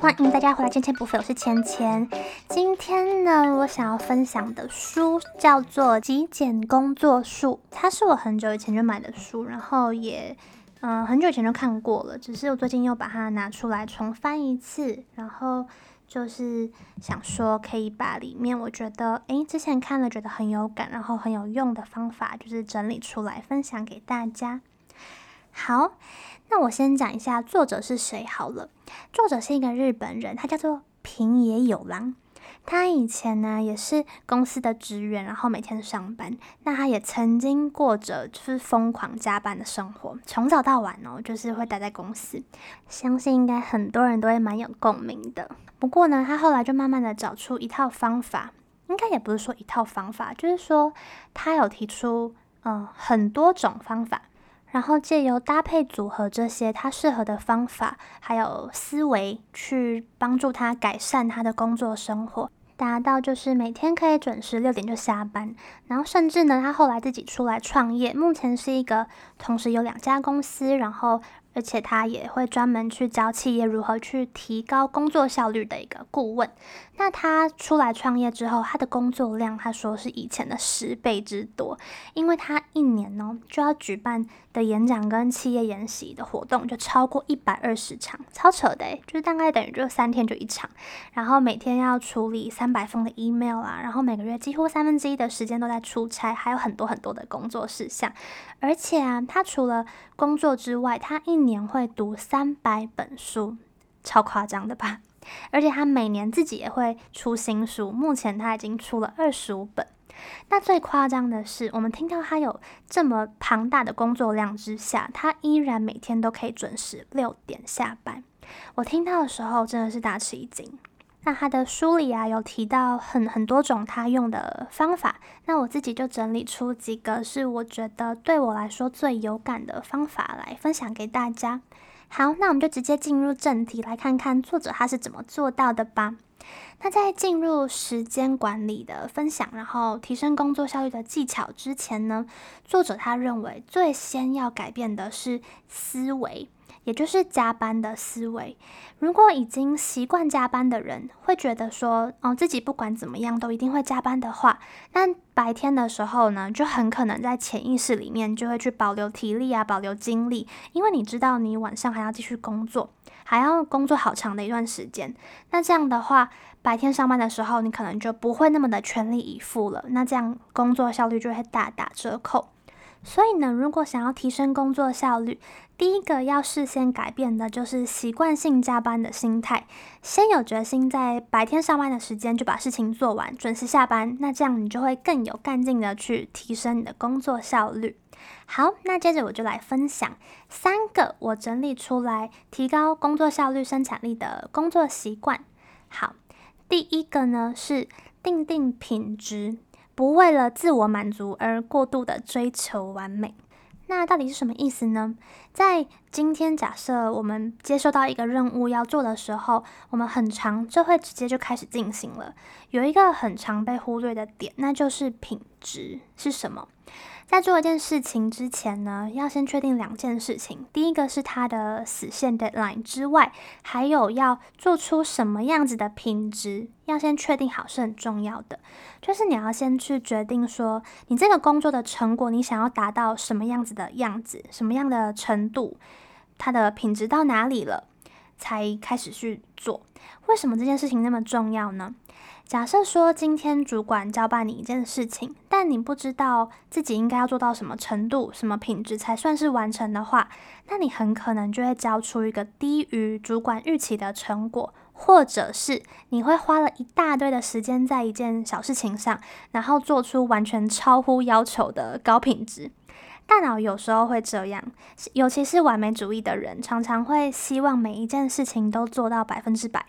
欢迎大家回来，千千不废，我是千千。今天呢，我想要分享的书叫做《极简工作术》，它是我很久以前就买的书，然后也嗯、很久以前就看过了，只是我最近又把它拿出来重翻一次，然后就是想说可以把里面我觉得诶之前看了觉得很有感，然后很有用的方法，就是整理出来分享给大家。好。那我先讲一下作者是谁好了。作者是一个日本人，他叫做平野友郎。他以前呢也是公司的职员，然后每天上班。那他也曾经过着就是疯狂加班的生活，从早到晚哦，就是会待在公司。相信应该很多人都会蛮有共鸣的。不过呢，他后来就慢慢的找出一套方法，应该也不是说一套方法，就是说他有提出嗯很多种方法。然后借由搭配组合这些他适合的方法，还有思维，去帮助他改善他的工作生活，达到就是每天可以准时六点就下班。然后甚至呢，他后来自己出来创业，目前是一个同时有两家公司，然后。而且他也会专门去教企业如何去提高工作效率的一个顾问。那他出来创业之后，他的工作量他说是以前的十倍之多，因为他一年呢就要举办的演讲跟企业研习的活动就超过一百二十场，超扯的，就是大概等于就三天就一场。然后每天要处理三百封的 email 啊，然后每个月几乎三分之一的时间都在出差，还有很多很多的工作事项。而且啊，他除了工作之外，他一年会读三百本书，超夸张的吧？而且他每年自己也会出新书，目前他已经出了二十五本。那最夸张的是，我们听到他有这么庞大的工作量之下，他依然每天都可以准时六点下班。我听到的时候真的是大吃一惊。那他的书里啊有提到很很多种他用的方法，那我自己就整理出几个是我觉得对我来说最有感的方法来分享给大家。好，那我们就直接进入正题，来看看作者他是怎么做到的吧。那在进入时间管理的分享，然后提升工作效率的技巧之前呢，作者他认为最先要改变的是思维。也就是加班的思维。如果已经习惯加班的人会觉得说，哦，自己不管怎么样都一定会加班的话，那白天的时候呢，就很可能在潜意识里面就会去保留体力啊，保留精力，因为你知道你晚上还要继续工作，还要工作好长的一段时间。那这样的话，白天上班的时候，你可能就不会那么的全力以赴了。那这样工作效率就会大打折扣。所以呢，如果想要提升工作效率，第一个要事先改变的就是习惯性加班的心态。先有决心，在白天上班的时间就把事情做完，准时下班。那这样你就会更有干劲的去提升你的工作效率。好，那接着我就来分享三个我整理出来提高工作效率、生产力的工作习惯。好，第一个呢是定定品质。不为了自我满足而过度的追求完美，那到底是什么意思呢？在今天假设我们接收到一个任务要做的时候，我们很常就会直接就开始进行了。有一个很常被忽略的点，那就是品质是什么？在做一件事情之前呢，要先确定两件事情。第一个是它的死线 deadline 之外，还有要做出什么样子的品质，要先确定好是很重要的。就是你要先去决定说，你这个工作的成果，你想要达到什么样子的样子，什么样的成程度，它的品质到哪里了，才开始去做。为什么这件事情那么重要呢？假设说今天主管交办你一件事情，但你不知道自己应该要做到什么程度、什么品质才算是完成的话，那你很可能就会交出一个低于主管预期的成果，或者是你会花了一大堆的时间在一件小事情上，然后做出完全超乎要求的高品质。大脑有时候会这样，尤其是完美主义的人，常常会希望每一件事情都做到百分之百。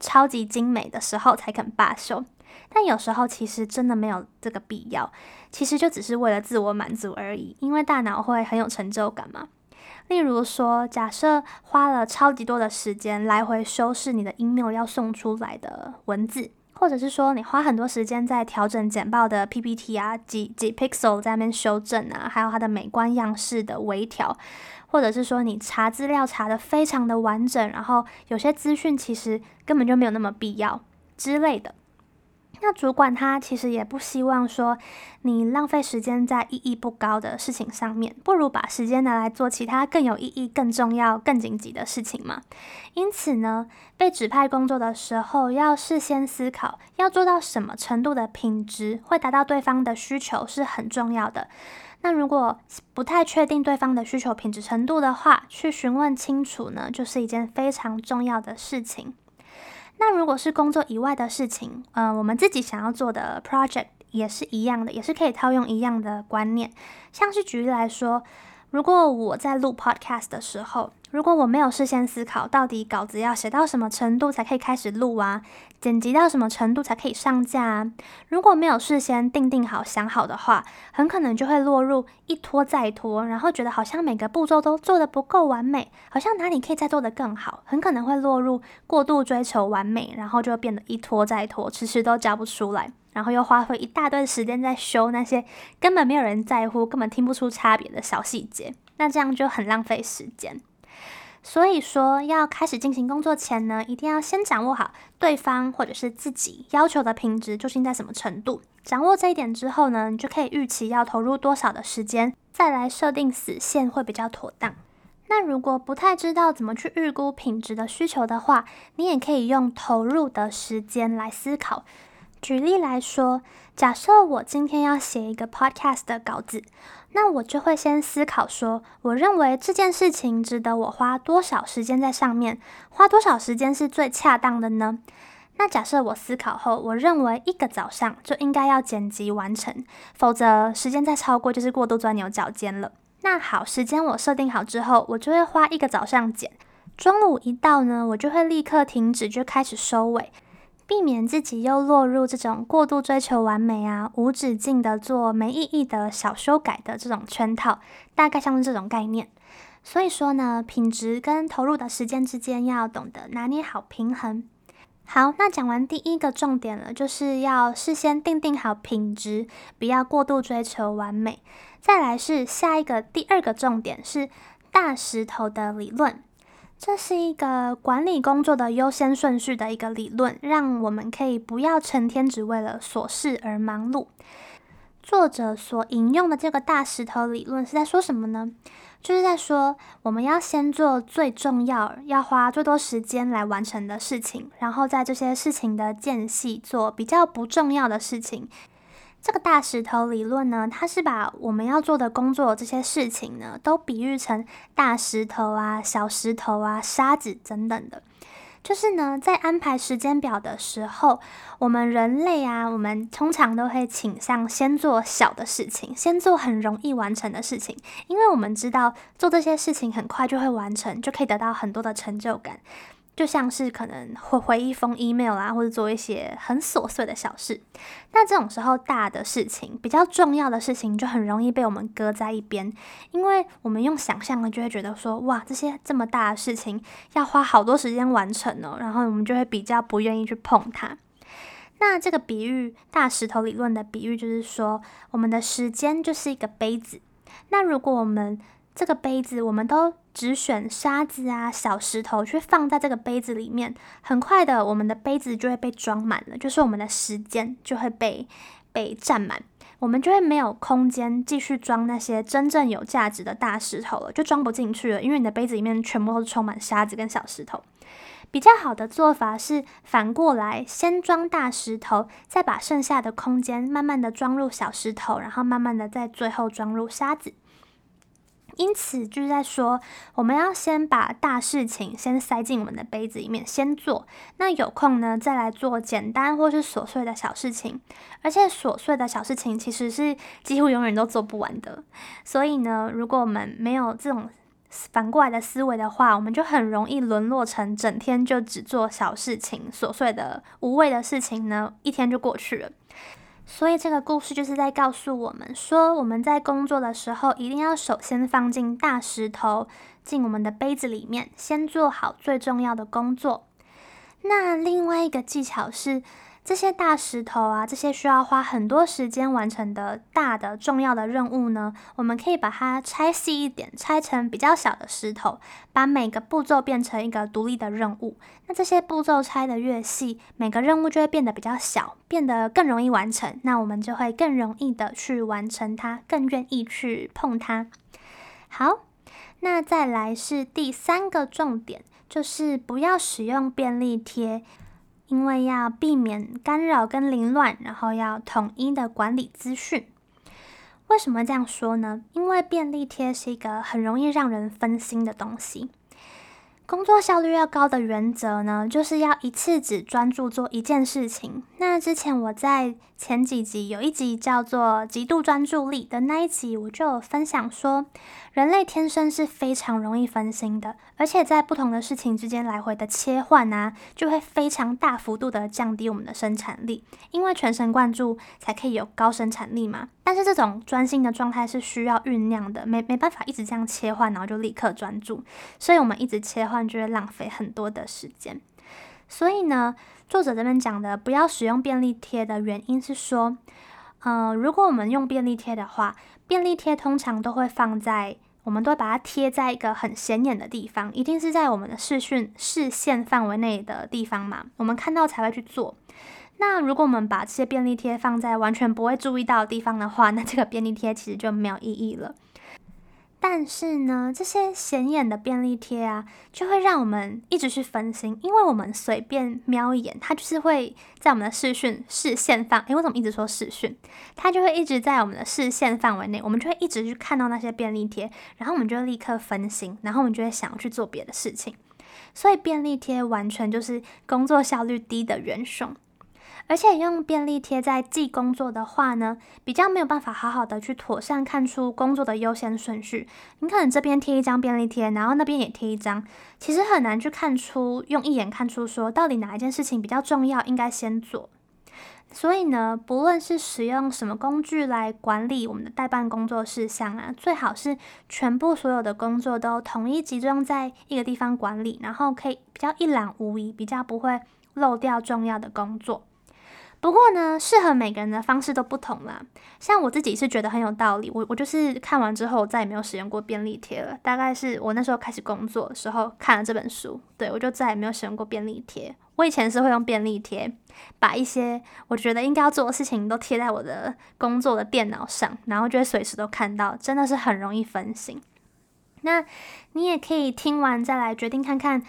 超级精美的时候才肯罢休，但有时候其实真的没有这个必要，其实就只是为了自我满足而已，因为大脑会很有成就感嘛。例如说，假设花了超级多的时间来回修饰你的 email 要送出来的文字。或者是说你花很多时间在调整简报的 PPT 啊，几几 pixel 在那边修正啊，还有它的美观样式的微调，或者是说你查资料查的非常的完整，然后有些资讯其实根本就没有那么必要之类的。那主管他其实也不希望说你浪费时间在意义不高的事情上面，不如把时间拿来做其他更有意义、更重要、更紧急的事情嘛。因此呢，被指派工作的时候，要事先思考要做到什么程度的品质会达到对方的需求是很重要的。那如果不太确定对方的需求品质程度的话，去询问清楚呢，就是一件非常重要的事情。那如果是工作以外的事情，呃，我们自己想要做的 project 也是一样的，也是可以套用一样的观念。像是举例来说，如果我在录 podcast 的时候，如果我没有事先思考，到底稿子要写到什么程度才可以开始录啊？剪辑到什么程度才可以上架啊？如果没有事先定定好、想好的话，很可能就会落入一拖再拖，然后觉得好像每个步骤都做得不够完美，好像哪里可以再做得更好，很可能会落入过度追求完美，然后就变得一拖再拖，迟迟都交不出来，然后又花费一大堆时间在修那些根本没有人在乎、根本听不出差别的小细节，那这样就很浪费时间。所以说，要开始进行工作前呢，一定要先掌握好对方或者是自己要求的品质究竟在什么程度。掌握这一点之后呢，你就可以预期要投入多少的时间，再来设定死线会比较妥当。那如果不太知道怎么去预估品质的需求的话，你也可以用投入的时间来思考。举例来说，假设我今天要写一个 podcast 的稿子。那我就会先思考说，我认为这件事情值得我花多少时间在上面，花多少时间是最恰当的呢？那假设我思考后，我认为一个早上就应该要剪辑完成，否则时间再超过就是过度钻牛角尖了。那好，时间我设定好之后，我就会花一个早上剪，中午一到呢，我就会立刻停止，就开始收尾。避免自己又落入这种过度追求完美啊、无止境的做没意义的小修改的这种圈套，大概像是这种概念。所以说呢，品质跟投入的时间之间要懂得拿捏好平衡。好，那讲完第一个重点了，就是要事先定定好品质，不要过度追求完美。再来是下一个第二个重点是大石头的理论。这是一个管理工作的优先顺序的一个理论，让我们可以不要成天只为了琐事而忙碌。作者所引用的这个大石头理论是在说什么呢？就是在说我们要先做最重要、要花最多时间来完成的事情，然后在这些事情的间隙做比较不重要的事情。这个大石头理论呢，它是把我们要做的工作这些事情呢，都比喻成大石头啊、小石头啊、沙子等等的。就是呢，在安排时间表的时候，我们人类啊，我们通常都会倾向先做小的事情，先做很容易完成的事情，因为我们知道做这些事情很快就会完成，就可以得到很多的成就感。就像是可能会回一封 email 啊，或者做一些很琐碎的小事。那这种时候，大的事情、比较重要的事情，就很容易被我们搁在一边，因为我们用想象的就会觉得说，哇，这些这么大的事情要花好多时间完成哦，然后我们就会比较不愿意去碰它。那这个比喻，大石头理论的比喻就是说，我们的时间就是一个杯子。那如果我们这个杯子，我们都只选沙子啊、小石头去放在这个杯子里面，很快的，我们的杯子就会被装满了，就是我们的时间就会被被占满，我们就会没有空间继续装那些真正有价值的大石头了，就装不进去了，因为你的杯子里面全部都是充满沙子跟小石头。比较好的做法是反过来，先装大石头，再把剩下的空间慢慢的装入小石头，然后慢慢的在最后装入沙子。因此，就是在说，我们要先把大事情先塞进我们的杯子里面，先做。那有空呢，再来做简单或是琐碎的小事情。而且，琐碎的小事情其实是几乎永远都做不完的。所以呢，如果我们没有这种反过来的思维的话，我们就很容易沦落成整天就只做小事情、琐碎的无谓的事情呢，一天就过去了。所以这个故事就是在告诉我们说，我们在工作的时候，一定要首先放进大石头进我们的杯子里面，先做好最重要的工作。那另外一个技巧是，这些大石头啊，这些需要花很多时间完成的大的重要的任务呢，我们可以把它拆细一点，拆成比较小的石头，把每个步骤变成一个独立的任务。那这些步骤拆得越细，每个任务就会变得比较小，变得更容易完成。那我们就会更容易的去完成它，更愿意去碰它。好，那再来是第三个重点，就是不要使用便利贴。因为要避免干扰跟凌乱，然后要统一的管理资讯。为什么这样说呢？因为便利贴是一个很容易让人分心的东西。工作效率要高的原则呢，就是要一次只专注做一件事情。那之前我在前几集有一集叫做“极度专注力”的那一集，我就有分享说，人类天生是非常容易分心的，而且在不同的事情之间来回的切换啊，就会非常大幅度的降低我们的生产力。因为全神贯注才可以有高生产力嘛。但是这种专心的状态是需要酝酿的，没没办法一直这样切换，然后就立刻专注。所以我们一直切换就会浪费很多的时间。所以呢，作者这边讲的不要使用便利贴的原因是说，呃，如果我们用便利贴的话，便利贴通常都会放在，我们都会把它贴在一个很显眼的地方，一定是在我们的视讯视线范围内的地方嘛，我们看到才会去做。那如果我们把这些便利贴放在完全不会注意到的地方的话，那这个便利贴其实就没有意义了。但是呢，这些显眼的便利贴啊，就会让我们一直去分心，因为我们随便瞄一眼，它就是会在我们的视讯视线范。诶，为什么一直说视讯？它就会一直在我们的视线范围内，我们就会一直去看到那些便利贴，然后我们就会立刻分心，然后我们就会想要去做别的事情。所以便利贴完全就是工作效率低的元凶。而且用便利贴在记工作的话呢，比较没有办法好好的去妥善看出工作的优先顺序。你可能这边贴一张便利贴，然后那边也贴一张，其实很难去看出，用一眼看出说到底哪一件事情比较重要，应该先做。所以呢，不论是使用什么工具来管理我们的代办工作事项啊，最好是全部所有的工作都统一集中在一个地方管理，然后可以比较一览无遗，比较不会漏掉重要的工作。不过呢，适合每个人的方式都不同啦。像我自己是觉得很有道理，我我就是看完之后再也没有使用过便利贴了。大概是我那时候开始工作的时候看了这本书，对，我就再也没有使用过便利贴。我以前是会用便利贴，把一些我觉得应该要做的事情都贴在我的工作的电脑上，然后就会随时都看到，真的是很容易分心。那你也可以听完再来决定看看。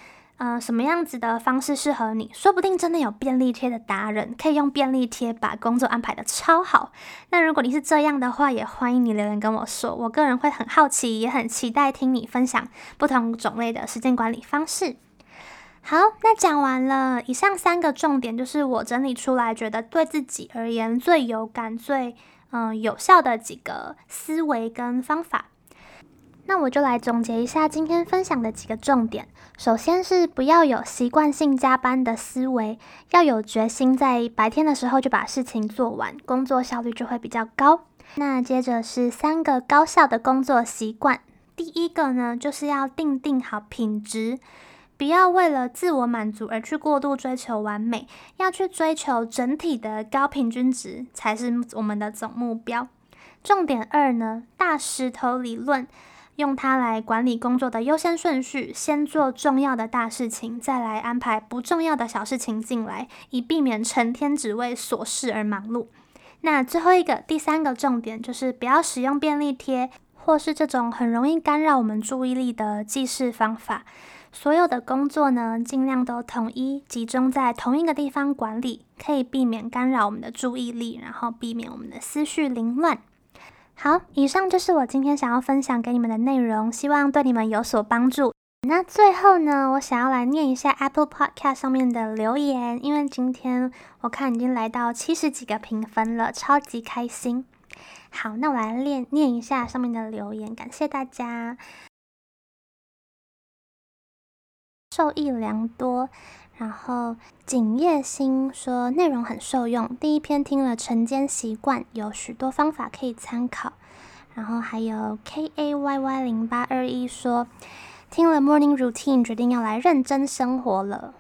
嗯、什么样子的方式适合你？说不定真的有便利贴的达人，可以用便利贴把工作安排得超好。那如果你是这样的话，也欢迎你留言跟我说。我个人会很好奇，也很期待听你分享不同种类的时间管理方式。好，那讲完了以上三个重点，就是我整理出来觉得对自己而言最有感、最嗯、有效的几个思维跟方法。那我就来总结一下今天分享的几个重点。首先是不要有习惯性加班的思维，要有决心，在白天的时候就把事情做完，工作效率就会比较高。那接着是三个高效的工作习惯。第一个呢，就是要定定好品质，不要为了自我满足而去过度追求完美，要去追求整体的高平均值才是我们的总目标。重点二呢，大石头理论。用它来管理工作的优先顺序，先做重要的大事情，再来安排不重要的小事情进来，以避免成天只为琐事而忙碌。那最后一个，第三个重点就是不要使用便利贴，或是这种很容易干扰我们注意力的记事方法。所有的工作呢，尽量都统一集中在同一个地方管理，可以避免干扰我们的注意力，然后避免我们的思绪凌乱。好，以上就是我今天想要分享给你们的内容，希望对你们有所帮助。那最后呢，我想要来念一下 Apple Podcast 上面的留言，因为今天我看已经来到七十几个评分了，超级开心。好，那我来念念一下上面的留言，感谢大家，受益良多。然后景叶心说内容很受用，第一篇听了晨间习惯，有许多方法可以参考。然后还有 K A Y Y 零八二一说听了 Morning Routine，决定要来认真生活了。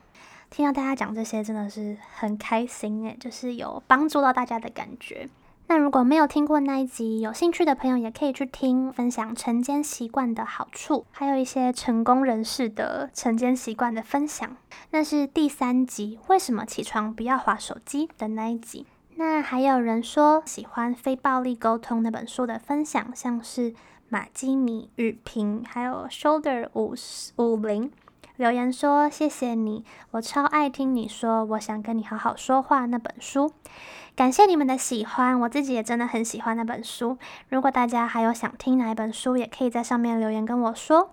听到大家讲这些，真的是很开心诶，就是有帮助到大家的感觉。那如果没有听过那一集，有兴趣的朋友也可以去听，分享晨间习惯的好处，还有一些成功人士的晨间习惯的分享。那是第三集，为什么起床不要滑手机的那一集。那还有人说喜欢《非暴力沟通》那本书的分享，像是马基米、雨萍，还有 Shoulder 五五零留言说谢谢你，我超爱听你说，我想跟你好好说话那本书。感谢你们的喜欢，我自己也真的很喜欢那本书。如果大家还有想听哪一本书，也可以在上面留言跟我说。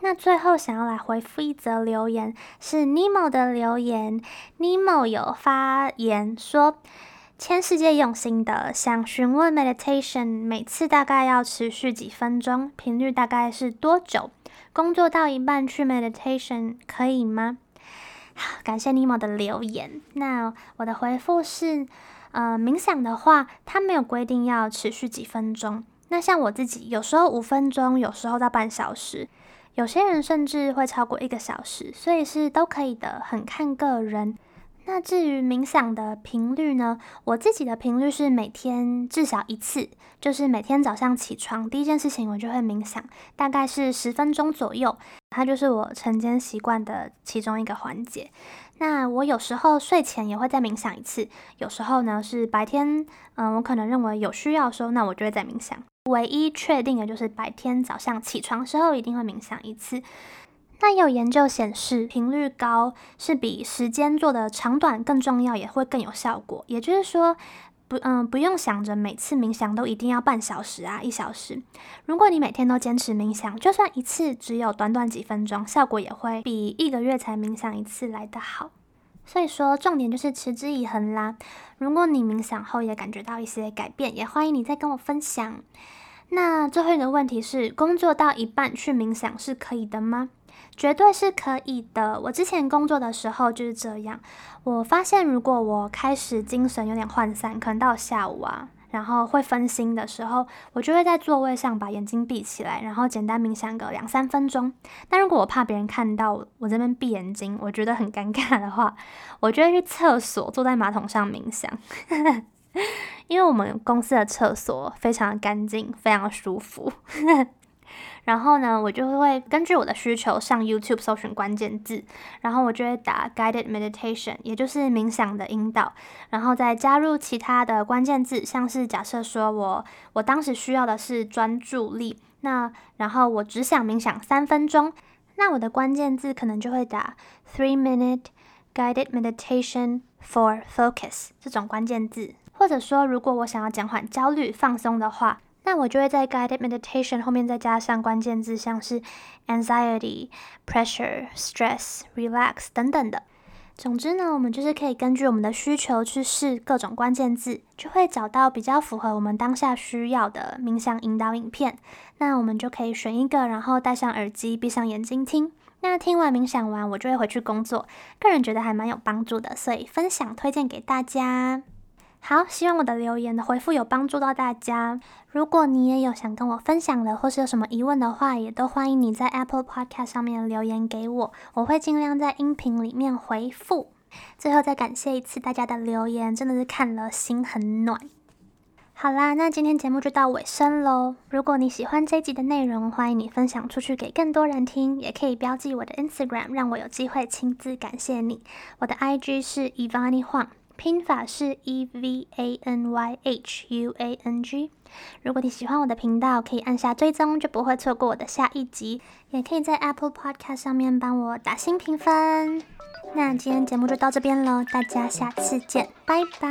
那最后想要来回复一则留言，是 Nemo 的留言。Nemo 有发言说，千世界用心的想询问 meditation 每次大概要持续几分钟，频率大概是多久？工作到一半去 meditation 可以吗？感谢尼莫的留言。那我的回复是，呃，冥想的话，它没有规定要持续几分钟。那像我自己，有时候五分钟，有时候到半小时，有些人甚至会超过一个小时，所以是都可以的，很看个人。那至于冥想的频率呢？我自己的频率是每天至少一次，就是每天早上起床第一件事情我就会冥想，大概是十分钟左右。它就是我晨间习惯的其中一个环节。那我有时候睡前也会再冥想一次，有时候呢是白天，嗯，我可能认为有需要的时候，那我就会再冥想。唯一确定的就是白天早上起床时候一定会冥想一次。那有研究显示，频率高是比时间做的长短更重要，也会更有效果。也就是说，不，嗯，不用想着每次冥想都一定要半小时啊，一小时。如果你每天都坚持冥想，就算一次只有短短几分钟，效果也会比一个月才冥想一次来得好。所以说，重点就是持之以恒啦。如果你冥想后也感觉到一些改变，也欢迎你再跟我分享。那最后一个问题是，工作到一半去冥想是可以的吗？绝对是可以的。我之前工作的时候就是这样。我发现，如果我开始精神有点涣散，可能到下午啊，然后会分心的时候，我就会在座位上把眼睛闭起来，然后简单冥想个两三分钟。但如果我怕别人看到我这边闭眼睛，我觉得很尴尬的话，我就会去厕所，坐在马桶上冥想。因为我们公司的厕所非常干净，非常舒服。然后呢，我就会根据我的需求上 YouTube 搜寻关键字，然后我就会打 Guided Meditation，也就是冥想的引导，然后再加入其他的关键字，像是假设说我我当时需要的是专注力，那然后我只想冥想三分钟，那我的关键字可能就会打 Three Minute Guided Meditation for Focus 这种关键字，或者说如果我想要减缓焦虑放松的话。那我就会在 guided meditation 后面再加上关键字，像是 anxiety、pressure、stress、relax 等等的。总之呢，我们就是可以根据我们的需求去试各种关键字，就会找到比较符合我们当下需要的冥想引导影片。那我们就可以选一个，然后戴上耳机，闭上眼睛听。那听完冥想完，我就会回去工作。个人觉得还蛮有帮助的，所以分享推荐给大家。好，希望我的留言的回复有帮助到大家。如果你也有想跟我分享的，或是有什么疑问的话，也都欢迎你在 Apple Podcast 上面留言给我，我会尽量在音频里面回复。最后再感谢一次大家的留言，真的是看了心很暖。好啦，那今天节目就到尾声喽。如果你喜欢这集的内容，欢迎你分享出去给更多人听，也可以标记我的 Instagram，让我有机会亲自感谢你。我的 IG 是 Evany Huang。拼法是 E V A N Y H U A N G。如果你喜欢我的频道，可以按下追踪，就不会错过我的下一集。也可以在 Apple Podcast 上面帮我打星评分。那今天节目就到这边喽，大家下次见，拜拜。